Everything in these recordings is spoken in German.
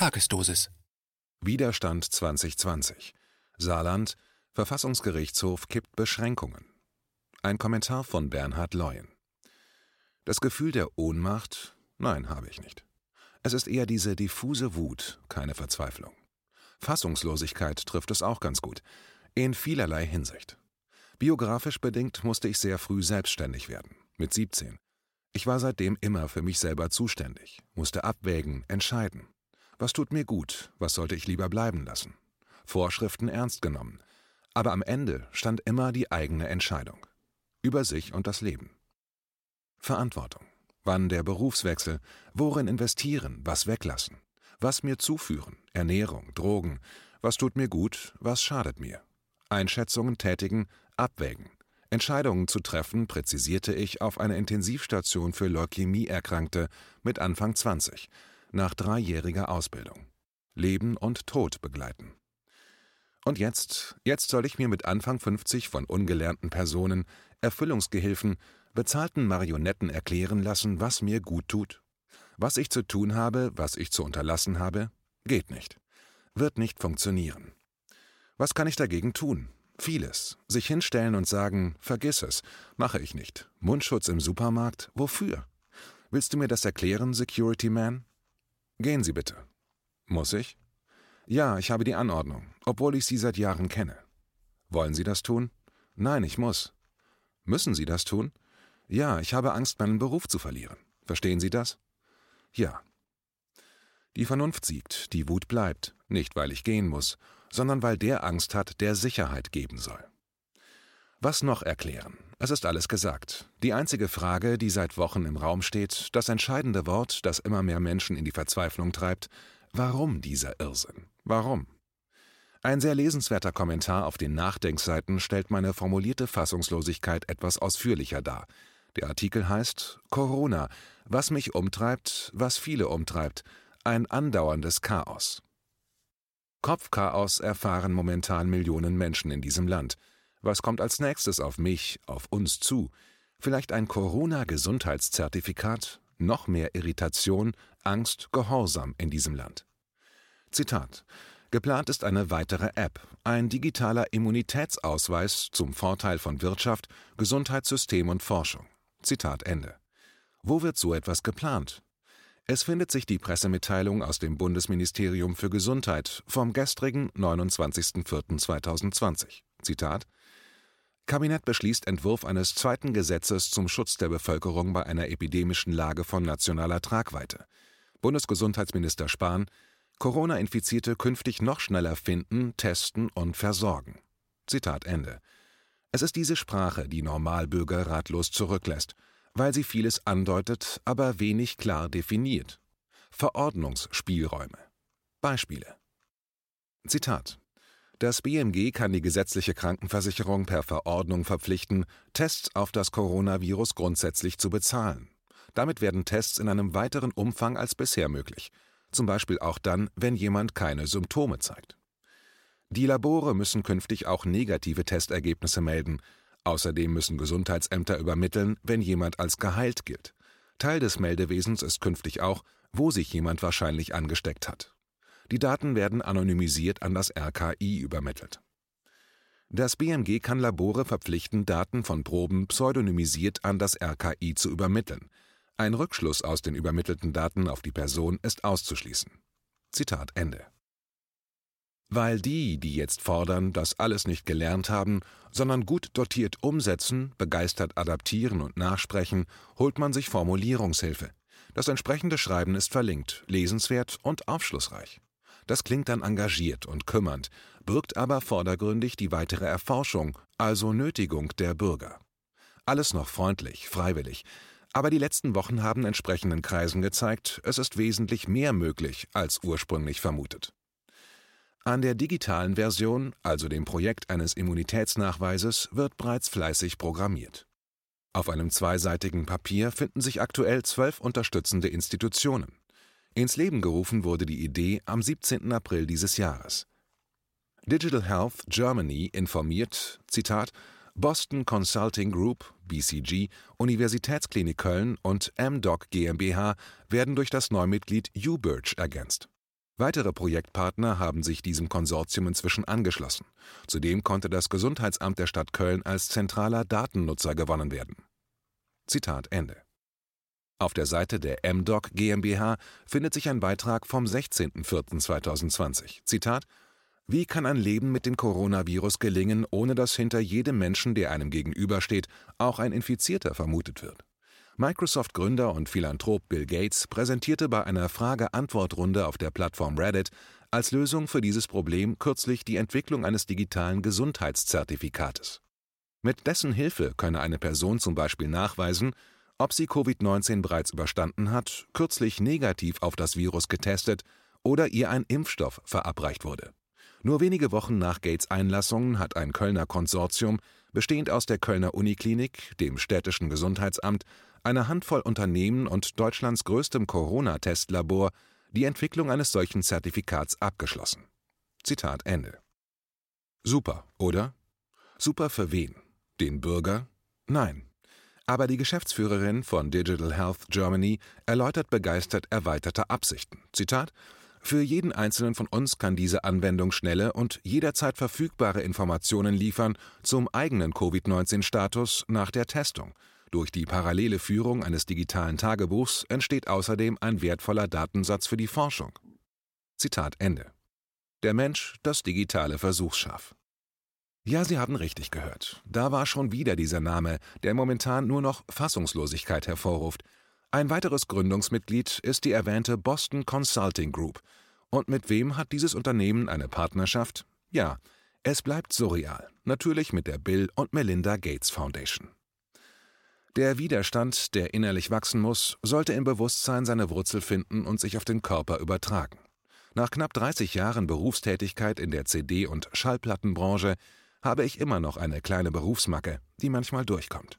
Tagesdosis. Widerstand 2020. Saarland. Verfassungsgerichtshof kippt Beschränkungen. Ein Kommentar von Bernhard Leuen. Das Gefühl der Ohnmacht? Nein, habe ich nicht. Es ist eher diese diffuse Wut, keine Verzweiflung. Fassungslosigkeit trifft es auch ganz gut. In vielerlei Hinsicht. Biografisch bedingt musste ich sehr früh selbstständig werden, mit 17. Ich war seitdem immer für mich selber zuständig, musste abwägen, entscheiden. Was tut mir gut, was sollte ich lieber bleiben lassen? Vorschriften ernst genommen. Aber am Ende stand immer die eigene Entscheidung. Über sich und das Leben. Verantwortung. Wann der Berufswechsel? Worin investieren? Was weglassen? Was mir zuführen? Ernährung, Drogen. Was tut mir gut? Was schadet mir? Einschätzungen tätigen, abwägen. Entscheidungen zu treffen, präzisierte ich auf einer Intensivstation für Leukämie-Erkrankte mit Anfang 20, nach dreijähriger Ausbildung. Leben und Tod begleiten. Und jetzt, jetzt soll ich mir mit Anfang 50 von ungelernten Personen, Erfüllungsgehilfen, bezahlten Marionetten erklären lassen, was mir gut tut? Was ich zu tun habe, was ich zu unterlassen habe? Geht nicht. Wird nicht funktionieren. Was kann ich dagegen tun? Vieles. Sich hinstellen und sagen, vergiss es, mache ich nicht. Mundschutz im Supermarkt, wofür? Willst du mir das erklären, Security Man? Gehen Sie bitte. Muss ich? Ja, ich habe die Anordnung, obwohl ich Sie seit Jahren kenne. Wollen Sie das tun? Nein, ich muss. Müssen Sie das tun? Ja, ich habe Angst, meinen Beruf zu verlieren. Verstehen Sie das? Ja. Die Vernunft siegt, die Wut bleibt, nicht weil ich gehen muss, sondern weil der Angst hat, der Sicherheit geben soll. Was noch erklären? Es ist alles gesagt. Die einzige Frage, die seit Wochen im Raum steht, das entscheidende Wort, das immer mehr Menschen in die Verzweiflung treibt, warum dieser Irrsinn? Warum? Ein sehr lesenswerter Kommentar auf den Nachdenkseiten stellt meine formulierte Fassungslosigkeit etwas ausführlicher dar. Der Artikel heißt Corona, was mich umtreibt, was viele umtreibt, ein andauerndes Chaos. Kopfchaos erfahren momentan Millionen Menschen in diesem Land. Was kommt als nächstes auf mich, auf uns zu? Vielleicht ein Corona-Gesundheitszertifikat? Noch mehr Irritation, Angst, Gehorsam in diesem Land. Zitat. Geplant ist eine weitere App, ein digitaler Immunitätsausweis zum Vorteil von Wirtschaft, Gesundheitssystem und Forschung. Zitat Ende. Wo wird so etwas geplant? Es findet sich die Pressemitteilung aus dem Bundesministerium für Gesundheit vom gestrigen 29.04.2020. Zitat Kabinett beschließt Entwurf eines zweiten Gesetzes zum Schutz der Bevölkerung bei einer epidemischen Lage von nationaler Tragweite. Bundesgesundheitsminister Spahn Corona-Infizierte künftig noch schneller finden, testen und versorgen. Zitat Ende. Es ist diese Sprache, die Normalbürger ratlos zurücklässt weil sie vieles andeutet, aber wenig klar definiert. Verordnungsspielräume. Beispiele. Zitat. Das BMG kann die gesetzliche Krankenversicherung per Verordnung verpflichten, Tests auf das Coronavirus grundsätzlich zu bezahlen. Damit werden Tests in einem weiteren Umfang als bisher möglich, zum Beispiel auch dann, wenn jemand keine Symptome zeigt. Die Labore müssen künftig auch negative Testergebnisse melden, Außerdem müssen Gesundheitsämter übermitteln, wenn jemand als geheilt gilt. Teil des Meldewesens ist künftig auch, wo sich jemand wahrscheinlich angesteckt hat. Die Daten werden anonymisiert an das RKI übermittelt. Das BMG kann Labore verpflichten, Daten von Proben pseudonymisiert an das RKI zu übermitteln. Ein Rückschluss aus den übermittelten Daten auf die Person ist auszuschließen. Zitat Ende. Weil die, die jetzt fordern, das alles nicht gelernt haben, sondern gut dotiert umsetzen, begeistert adaptieren und nachsprechen, holt man sich Formulierungshilfe. Das entsprechende Schreiben ist verlinkt, lesenswert und aufschlussreich. Das klingt dann engagiert und kümmernd, birgt aber vordergründig die weitere Erforschung, also Nötigung der Bürger. Alles noch freundlich, freiwillig, aber die letzten Wochen haben entsprechenden Kreisen gezeigt, es ist wesentlich mehr möglich als ursprünglich vermutet. An der digitalen Version, also dem Projekt eines Immunitätsnachweises, wird bereits fleißig programmiert. Auf einem zweiseitigen Papier finden sich aktuell zwölf unterstützende Institutionen. Ins Leben gerufen wurde die Idee am 17. April dieses Jahres. Digital Health Germany informiert, Zitat, Boston Consulting Group, BCG, Universitätsklinik Köln und MDoc GmbH werden durch das Neumitglied UBirch ergänzt. Weitere Projektpartner haben sich diesem Konsortium inzwischen angeschlossen. Zudem konnte das Gesundheitsamt der Stadt Köln als zentraler Datennutzer gewonnen werden. Zitat Ende. Auf der Seite der MDoc GmbH findet sich ein Beitrag vom 16.04.2020. Zitat Wie kann ein Leben mit dem Coronavirus gelingen, ohne dass hinter jedem Menschen, der einem gegenübersteht, auch ein Infizierter vermutet wird? Microsoft-Gründer und Philanthrop Bill Gates präsentierte bei einer Frage-Antwort-Runde auf der Plattform Reddit als Lösung für dieses Problem kürzlich die Entwicklung eines digitalen Gesundheitszertifikates. Mit dessen Hilfe könne eine Person zum Beispiel nachweisen, ob sie Covid-19 bereits überstanden hat, kürzlich negativ auf das Virus getestet oder ihr ein Impfstoff verabreicht wurde. Nur wenige Wochen nach Gates Einlassung hat ein Kölner Konsortium, bestehend aus der Kölner Uniklinik, dem städtischen Gesundheitsamt, einer Handvoll Unternehmen und Deutschlands größtem Corona-Testlabor, die Entwicklung eines solchen Zertifikats abgeschlossen. Zitat Ende. Super, oder? Super für wen? Den Bürger? Nein, aber die Geschäftsführerin von Digital Health Germany erläutert begeistert erweiterte Absichten. Zitat für jeden einzelnen von uns kann diese Anwendung schnelle und jederzeit verfügbare Informationen liefern zum eigenen Covid-19-Status nach der Testung. Durch die parallele Führung eines digitalen Tagebuchs entsteht außerdem ein wertvoller Datensatz für die Forschung. Zitat Ende. Der Mensch, das digitale Versuchsschaf. Ja, Sie haben richtig gehört. Da war schon wieder dieser Name, der momentan nur noch Fassungslosigkeit hervorruft. Ein weiteres Gründungsmitglied ist die erwähnte Boston Consulting Group. Und mit wem hat dieses Unternehmen eine Partnerschaft? Ja, es bleibt surreal. Natürlich mit der Bill und Melinda Gates Foundation. Der Widerstand, der innerlich wachsen muss, sollte im Bewusstsein seine Wurzel finden und sich auf den Körper übertragen. Nach knapp 30 Jahren Berufstätigkeit in der CD- und Schallplattenbranche habe ich immer noch eine kleine Berufsmacke, die manchmal durchkommt.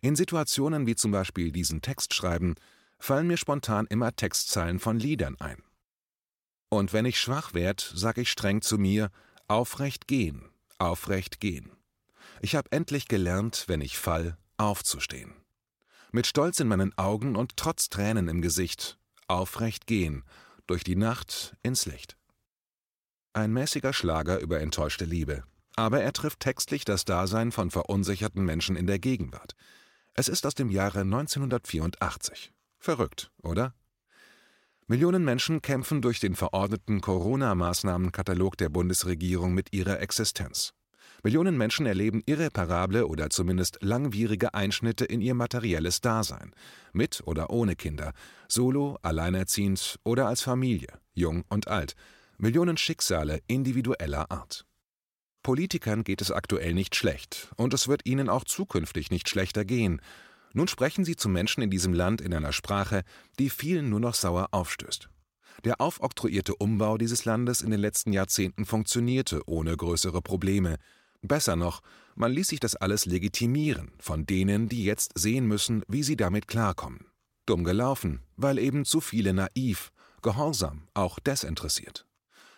In Situationen wie zum Beispiel diesen Text schreiben, fallen mir spontan immer Textzeilen von Liedern ein. Und wenn ich schwach werd, sag ich streng zu mir, aufrecht gehen, aufrecht gehen. Ich hab endlich gelernt, wenn ich fall, aufzustehen. Mit Stolz in meinen Augen und trotz Tränen im Gesicht, aufrecht gehen, durch die Nacht ins Licht. Ein mäßiger Schlager über enttäuschte Liebe, aber er trifft textlich das Dasein von verunsicherten Menschen in der Gegenwart. Es ist aus dem Jahre 1984. Verrückt, oder? Millionen Menschen kämpfen durch den verordneten Corona-Maßnahmenkatalog der Bundesregierung mit ihrer Existenz. Millionen Menschen erleben irreparable oder zumindest langwierige Einschnitte in ihr materielles Dasein, mit oder ohne Kinder, solo, alleinerziehend oder als Familie, jung und alt, Millionen Schicksale individueller Art. Politikern geht es aktuell nicht schlecht, und es wird ihnen auch zukünftig nicht schlechter gehen. Nun sprechen sie zu Menschen in diesem Land in einer Sprache, die vielen nur noch sauer aufstößt. Der aufoktroyierte Umbau dieses Landes in den letzten Jahrzehnten funktionierte ohne größere Probleme. Besser noch, man ließ sich das alles legitimieren von denen, die jetzt sehen müssen, wie sie damit klarkommen. Dumm gelaufen, weil eben zu viele naiv, gehorsam, auch desinteressiert.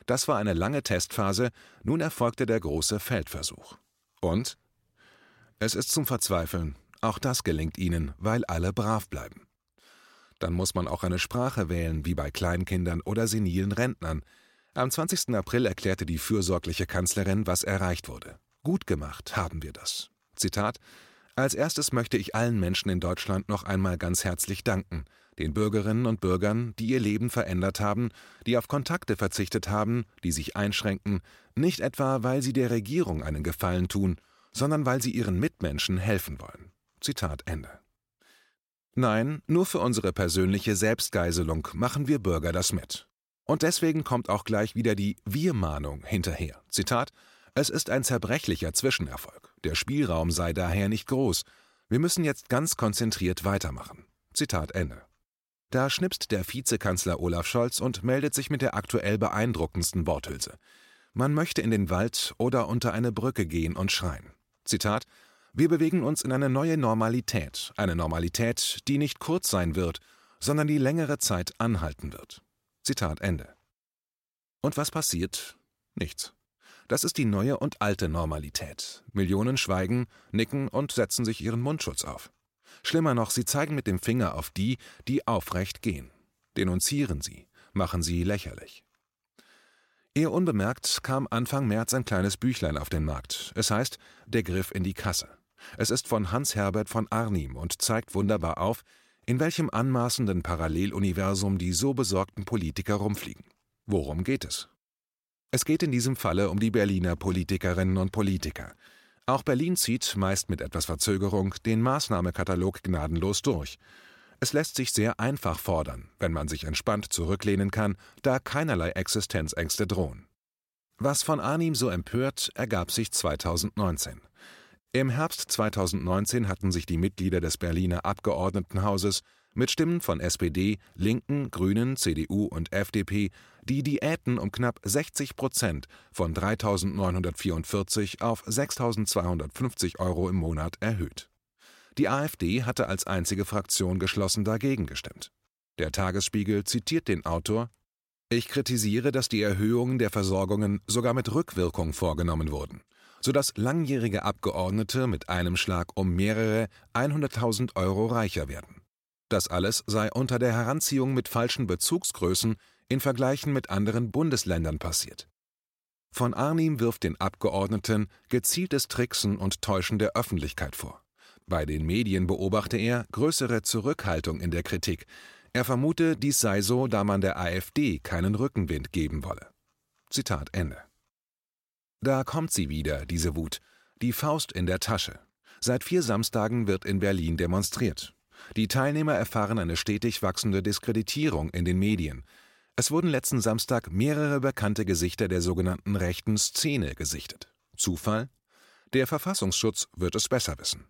Das war eine lange Testphase, nun erfolgte der große Feldversuch. Und? Es ist zum Verzweifeln. Auch das gelingt ihnen, weil alle brav bleiben. Dann muss man auch eine Sprache wählen, wie bei Kleinkindern oder senilen Rentnern. Am 20. April erklärte die fürsorgliche Kanzlerin, was erreicht wurde. Gut gemacht haben wir das. Zitat Als erstes möchte ich allen Menschen in Deutschland noch einmal ganz herzlich danken den Bürgerinnen und Bürgern, die ihr Leben verändert haben, die auf Kontakte verzichtet haben, die sich einschränken, nicht etwa, weil sie der Regierung einen Gefallen tun, sondern weil sie ihren Mitmenschen helfen wollen. Zitat Ende. Nein, nur für unsere persönliche Selbstgeiselung machen wir Bürger das mit. Und deswegen kommt auch gleich wieder die Wir-Mahnung hinterher. Zitat: Es ist ein zerbrechlicher Zwischenerfolg. Der Spielraum sei daher nicht groß. Wir müssen jetzt ganz konzentriert weitermachen. Zitat Ende. Da schnipst der Vizekanzler Olaf Scholz und meldet sich mit der aktuell beeindruckendsten Worthülse. Man möchte in den Wald oder unter eine Brücke gehen und schreien. Zitat Wir bewegen uns in eine neue Normalität, eine Normalität, die nicht kurz sein wird, sondern die längere Zeit anhalten wird. Zitat Ende. Und was passiert? Nichts. Das ist die neue und alte Normalität. Millionen schweigen, nicken und setzen sich ihren Mundschutz auf. Schlimmer noch, sie zeigen mit dem Finger auf die, die aufrecht gehen. Denunzieren sie, machen sie lächerlich. Eher unbemerkt kam Anfang März ein kleines Büchlein auf den Markt. Es heißt Der Griff in die Kasse. Es ist von Hans-Herbert von Arnim und zeigt wunderbar auf, in welchem anmaßenden Paralleluniversum die so besorgten Politiker rumfliegen. Worum geht es? Es geht in diesem Falle um die Berliner Politikerinnen und Politiker. Auch Berlin zieht, meist mit etwas Verzögerung, den Maßnahmekatalog gnadenlos durch. Es lässt sich sehr einfach fordern, wenn man sich entspannt zurücklehnen kann, da keinerlei Existenzängste drohen. Was von Arnim so empört, ergab sich 2019. Im Herbst 2019 hatten sich die Mitglieder des Berliner Abgeordnetenhauses mit Stimmen von SPD, Linken, Grünen, CDU und FDP die Diäten um knapp 60 Prozent von 3.944 auf 6.250 Euro im Monat erhöht. Die AfD hatte als einzige Fraktion geschlossen dagegen gestimmt. Der Tagesspiegel zitiert den Autor Ich kritisiere, dass die Erhöhungen der Versorgungen sogar mit Rückwirkung vorgenommen wurden sodass langjährige Abgeordnete mit einem Schlag um mehrere 100.000 Euro reicher werden. Das alles sei unter der Heranziehung mit falschen Bezugsgrößen in Vergleichen mit anderen Bundesländern passiert. Von Arnim wirft den Abgeordneten gezieltes Tricksen und Täuschen der Öffentlichkeit vor. Bei den Medien beobachte er größere Zurückhaltung in der Kritik. Er vermute, dies sei so, da man der AfD keinen Rückenwind geben wolle. Zitat Ende. Da kommt sie wieder, diese Wut. Die Faust in der Tasche. Seit vier Samstagen wird in Berlin demonstriert. Die Teilnehmer erfahren eine stetig wachsende Diskreditierung in den Medien. Es wurden letzten Samstag mehrere bekannte Gesichter der sogenannten rechten Szene gesichtet. Zufall? Der Verfassungsschutz wird es besser wissen.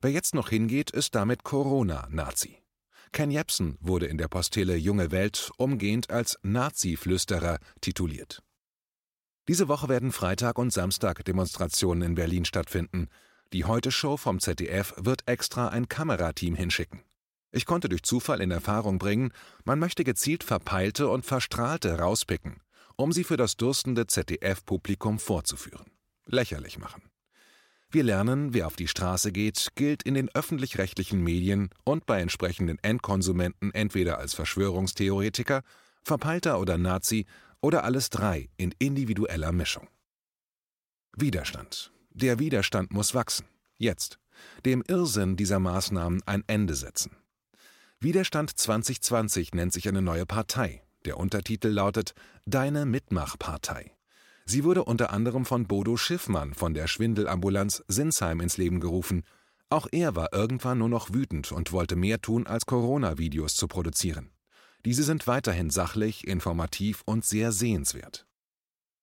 Wer jetzt noch hingeht, ist damit Corona-Nazi. Ken Jepsen wurde in der Postille Junge Welt umgehend als Nazi-Flüsterer tituliert. Diese Woche werden Freitag und Samstag Demonstrationen in Berlin stattfinden. Die Heute-Show vom ZDF wird extra ein Kamerateam hinschicken. Ich konnte durch Zufall in Erfahrung bringen, man möchte gezielt Verpeilte und Verstrahlte rauspicken, um sie für das durstende ZDF-Publikum vorzuführen. Lächerlich machen. Wir lernen, wer auf die Straße geht, gilt in den öffentlich-rechtlichen Medien und bei entsprechenden Endkonsumenten entweder als Verschwörungstheoretiker, Verpeilter oder Nazi oder alles drei in individueller Mischung. Widerstand. Der Widerstand muss wachsen. Jetzt. Dem Irrsinn dieser Maßnahmen ein Ende setzen. Widerstand 2020 nennt sich eine neue Partei. Der Untertitel lautet Deine Mitmachpartei. Sie wurde unter anderem von Bodo Schiffmann von der Schwindelambulanz Sinsheim ins Leben gerufen. Auch er war irgendwann nur noch wütend und wollte mehr tun, als Corona-Videos zu produzieren. Diese sind weiterhin sachlich, informativ und sehr sehenswert.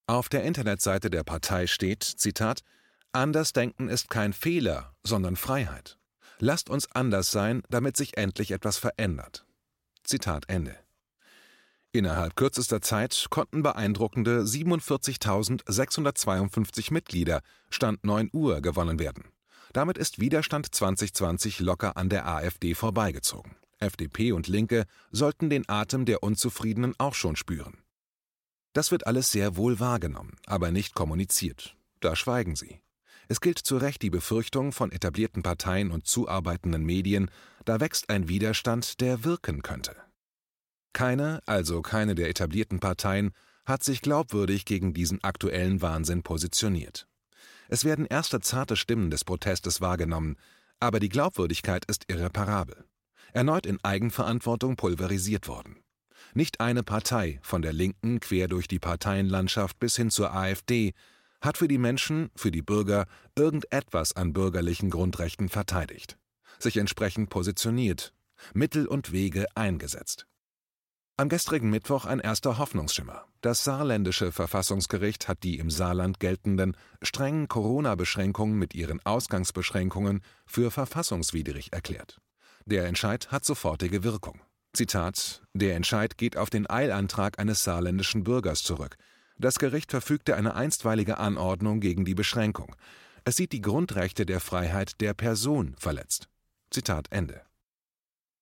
Auf der Internetseite der Partei steht, Zitat, Andersdenken ist kein Fehler, sondern Freiheit. Lasst uns anders sein, damit sich endlich etwas verändert. Zitat Ende. Innerhalb kürzester Zeit konnten beeindruckende 47.652 Mitglieder Stand 9 Uhr gewonnen werden. Damit ist Widerstand 2020 locker an der AfD vorbeigezogen. FDP und Linke sollten den Atem der Unzufriedenen auch schon spüren. Das wird alles sehr wohl wahrgenommen, aber nicht kommuniziert. Da schweigen sie. Es gilt zu Recht die Befürchtung von etablierten Parteien und zuarbeitenden Medien, da wächst ein Widerstand, der wirken könnte. Keine, also keine der etablierten Parteien, hat sich glaubwürdig gegen diesen aktuellen Wahnsinn positioniert. Es werden erste zarte Stimmen des Protestes wahrgenommen, aber die Glaubwürdigkeit ist irreparabel erneut in Eigenverantwortung pulverisiert worden. Nicht eine Partei, von der Linken quer durch die Parteienlandschaft bis hin zur AfD, hat für die Menschen, für die Bürger irgendetwas an bürgerlichen Grundrechten verteidigt, sich entsprechend positioniert, Mittel und Wege eingesetzt. Am gestrigen Mittwoch ein erster Hoffnungsschimmer. Das saarländische Verfassungsgericht hat die im Saarland geltenden strengen Corona-Beschränkungen mit ihren Ausgangsbeschränkungen für verfassungswidrig erklärt. Der Entscheid hat sofortige Wirkung. Zitat: Der Entscheid geht auf den Eilantrag eines saarländischen Bürgers zurück. Das Gericht verfügte eine einstweilige Anordnung gegen die Beschränkung. Es sieht die Grundrechte der Freiheit der Person verletzt. Zitat Ende.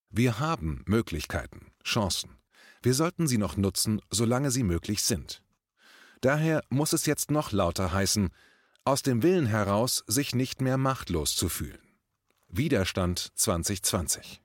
Wir haben Möglichkeiten, Chancen. Wir sollten sie noch nutzen, solange sie möglich sind. Daher muss es jetzt noch lauter heißen, aus dem Willen heraus, sich nicht mehr machtlos zu fühlen. Widerstand 2020